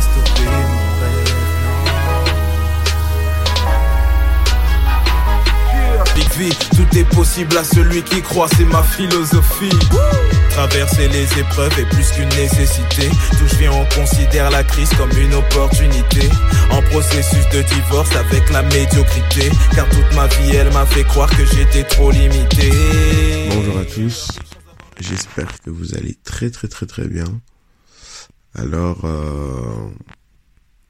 stopper mon rêve, non. Big V, tout est possible à celui qui croit, c'est ma philosophie. Traverser les épreuves est plus qu'une nécessité. Tout je viens, on considère la crise comme une opportunité. En processus de divorce avec la médiocrité. Car toute ma vie, elle m'a fait croire que j'étais trop limité. Bonjour à tous. J'espère que vous allez très très très très bien. Alors, euh,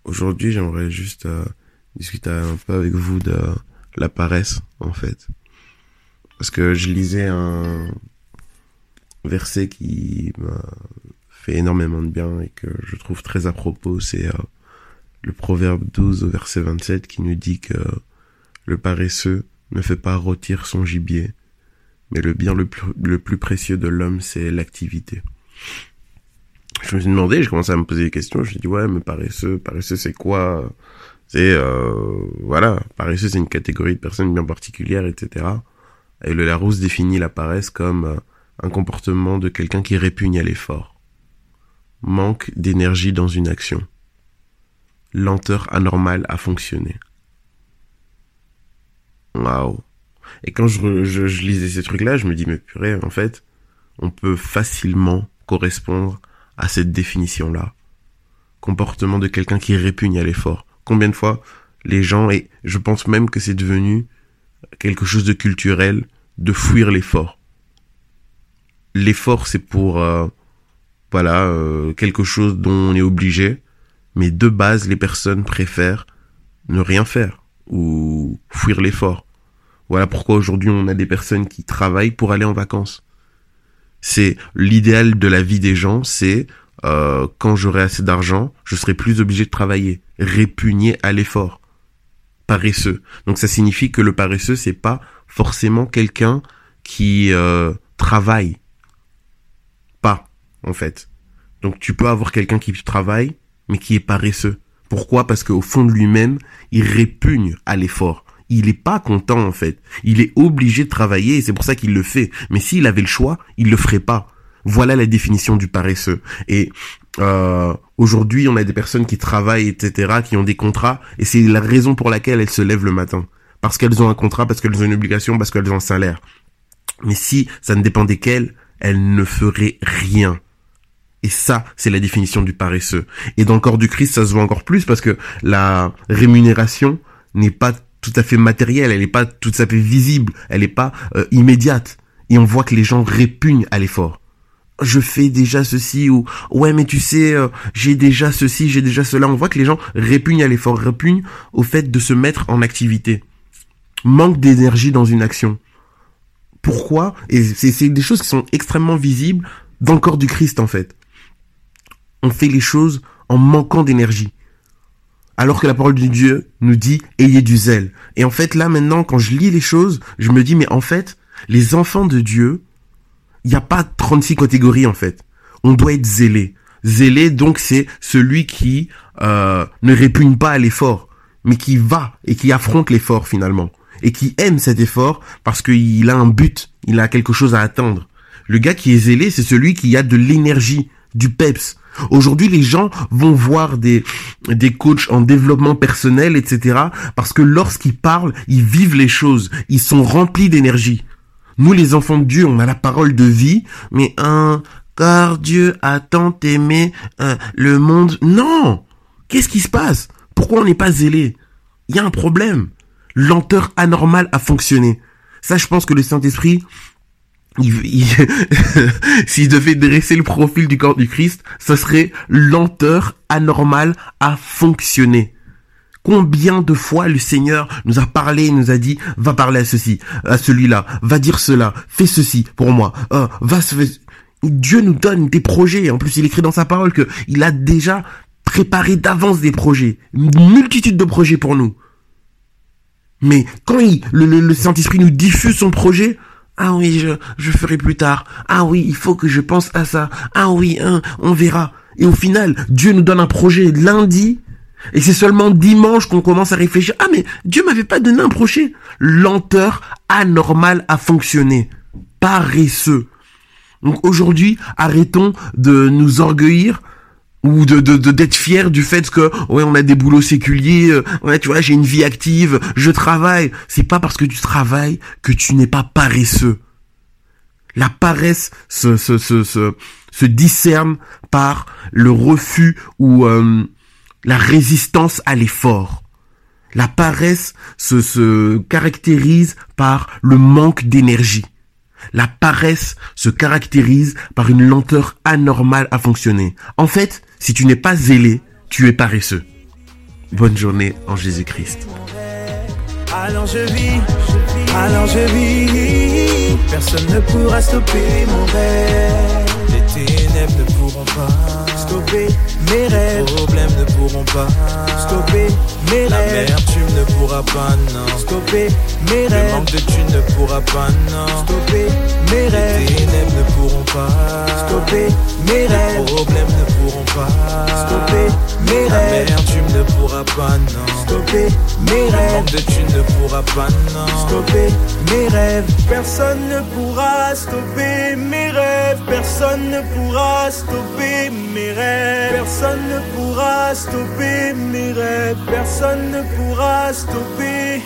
aujourd'hui, j'aimerais juste euh, discuter un peu avec vous de la paresse, en fait. Parce que je lisais un verset qui m'a fait énormément de bien et que je trouve très à propos, c'est euh, le proverbe 12 au verset 27 qui nous dit que le paresseux ne fait pas rôtir son gibier, mais le bien le plus, le plus précieux de l'homme, c'est l'activité. Je me suis demandé, j'ai commencé à me poser des questions, je me suis dit, ouais, mais paresseux, paresseux c'est quoi C'est, euh, voilà, paresseux c'est une catégorie de personnes bien particulière, etc. Et le Larousse définit la paresse comme euh, un comportement de quelqu'un qui répugne à l'effort. Manque d'énergie dans une action. Lenteur anormale à fonctionner. Waouh. Et quand je, je, je, lisais ces trucs-là, je me dis, mais purée, en fait, on peut facilement correspondre à cette définition-là. Comportement de quelqu'un qui répugne à l'effort. Combien de fois les gens, et je pense même que c'est devenu quelque chose de culturel, de fuir l'effort. L'effort, c'est pour, euh, voilà, euh, quelque chose dont on est obligé, mais de base, les personnes préfèrent ne rien faire ou fuir l'effort. Voilà pourquoi aujourd'hui on a des personnes qui travaillent pour aller en vacances. C'est l'idéal de la vie des gens, c'est euh, quand j'aurai assez d'argent, je serai plus obligé de travailler, répugner à l'effort, paresseux. Donc ça signifie que le paresseux c'est pas forcément quelqu'un qui euh, travaille, pas en fait. Donc tu peux avoir quelqu'un qui travaille mais qui est paresseux. Pourquoi? Parce qu'au fond de lui-même, il répugne à l'effort il est pas content en fait. Il est obligé de travailler et c'est pour ça qu'il le fait. Mais s'il avait le choix, il le ferait pas. Voilà la définition du paresseux. Et euh, aujourd'hui, on a des personnes qui travaillent, etc., qui ont des contrats, et c'est la raison pour laquelle elles se lèvent le matin. Parce qu'elles ont un contrat, parce qu'elles ont une obligation, parce qu'elles ont un salaire. Mais si ça ne dépendait qu'elles, elles ne feraient rien. Et ça, c'est la définition du paresseux. Et dans le corps du Christ, ça se voit encore plus parce que la rémunération n'est pas tout à fait matérielle, elle n'est pas tout à fait visible, elle n'est pas euh, immédiate. Et on voit que les gens répugnent à l'effort. Je fais déjà ceci ou ouais mais tu sais euh, j'ai déjà ceci, j'ai déjà cela. On voit que les gens répugnent à l'effort, répugnent au fait de se mettre en activité. Manque d'énergie dans une action. Pourquoi? Et c'est des choses qui sont extrêmement visibles dans le corps du Christ en fait. On fait les choses en manquant d'énergie alors que la parole de Dieu nous dit ayez du zèle. Et en fait là maintenant quand je lis les choses, je me dis mais en fait les enfants de Dieu, il n'y a pas 36 catégories en fait. On doit être zélé. Zélé donc c'est celui qui euh, ne répugne pas à l'effort, mais qui va et qui affronte l'effort finalement et qui aime cet effort parce qu'il a un but, il a quelque chose à atteindre. Le gars qui est zélé, c'est celui qui a de l'énergie, du peps, Aujourd'hui, les gens vont voir des, des coachs en développement personnel, etc. Parce que lorsqu'ils parlent, ils vivent les choses. Ils sont remplis d'énergie. Nous, les enfants de Dieu, on a la parole de vie, mais un, car Dieu a tant aimé euh, le monde. Non! Qu'est-ce qui se passe? Pourquoi on n'est pas zélé? Il y a un problème. Lenteur anormale à fonctionner. Ça, je pense que le Saint-Esprit, s'il devait dresser le profil du corps du Christ, ce serait lenteur anormale à fonctionner. Combien de fois le Seigneur nous a parlé, nous a dit, va parler à ceci, à celui-là, va dire cela, fais ceci pour moi, euh, va se... Dieu nous donne des projets. En plus, il écrit dans sa parole que il a déjà préparé d'avance des projets, une multitude de projets pour nous. Mais quand le Saint-Esprit nous diffuse son projet, ah oui, je, je ferai plus tard. Ah oui, il faut que je pense à ça. Ah oui, hein, on verra. Et au final, Dieu nous donne un projet lundi, et c'est seulement dimanche qu'on commence à réfléchir. Ah mais Dieu m'avait pas donné un projet. Lenteur anormale à fonctionner. Paresseux. Donc aujourd'hui, arrêtons de nous orgueillir ou de de d'être fier du fait que ouais on a des boulots séculiers euh, ouais tu vois j'ai une vie active je travaille. C'est pas parce que tu travailles que tu n'es pas paresseux. La paresse se se se se, se discerne par le refus ou euh, la résistance à l'effort. La paresse se se caractérise par le manque d'énergie la paresse se caractérise par une lenteur anormale à fonctionner. En fait, si tu n'es pas zélé, tu es paresseux. Bonne journée en Jésus-Christ. Alors je vis, alors je vis, personne ne pourra stopper mon rêve. Les ténèbres ne pourront pas stopper mes rêves. Les problèmes ne pourront pas pourra pas, non. Stopper mes rêves. Le manque de thunes ne pourra pas, non. Stopper mes rêves. Les ténèbres ne pourront pas stopper mes rêves. Mes rêves. De thunes ne pourra pas, non. Stopper mes rêves. Personne ne pourra stopper mes rêves. Personne ne pourra stopper mes rêves. Personne ne pourra stopper mes rêves. Personne ne pourra stopper